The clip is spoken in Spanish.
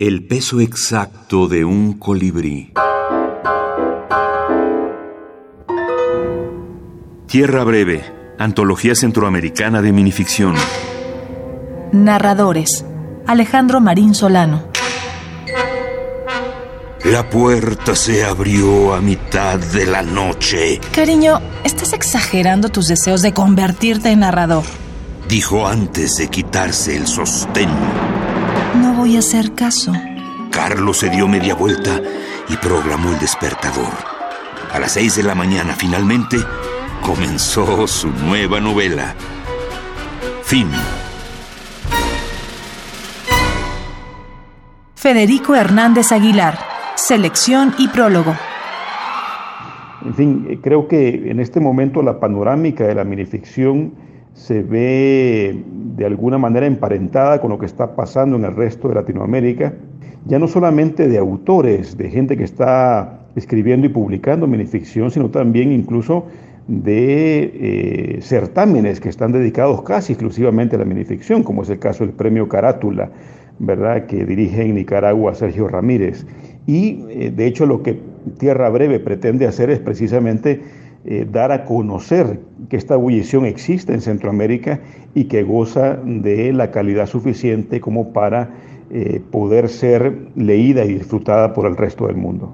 El peso exacto de un colibrí. Tierra Breve, Antología Centroamericana de Minificción. Narradores. Alejandro Marín Solano. La puerta se abrió a mitad de la noche. Cariño, estás exagerando tus deseos de convertirte en narrador. Dijo antes de quitarse el sostén. No voy a hacer caso. Carlos se dio media vuelta y programó el despertador. A las seis de la mañana, finalmente, comenzó su nueva novela. Fin. Federico Hernández Aguilar. Selección y prólogo. En fin, creo que en este momento la panorámica de la minificción se ve de alguna manera emparentada con lo que está pasando en el resto de Latinoamérica, ya no solamente de autores, de gente que está escribiendo y publicando minificción, sino también incluso de eh, certámenes que están dedicados casi exclusivamente a la minificción, como es el caso del premio Carátula, ¿verdad? que dirige en Nicaragua Sergio Ramírez. Y eh, de hecho lo que Tierra Breve pretende hacer es precisamente eh, dar a conocer que esta ebullición existe en Centroamérica y que goza de la calidad suficiente como para poder ser leída y disfrutada por el resto del mundo.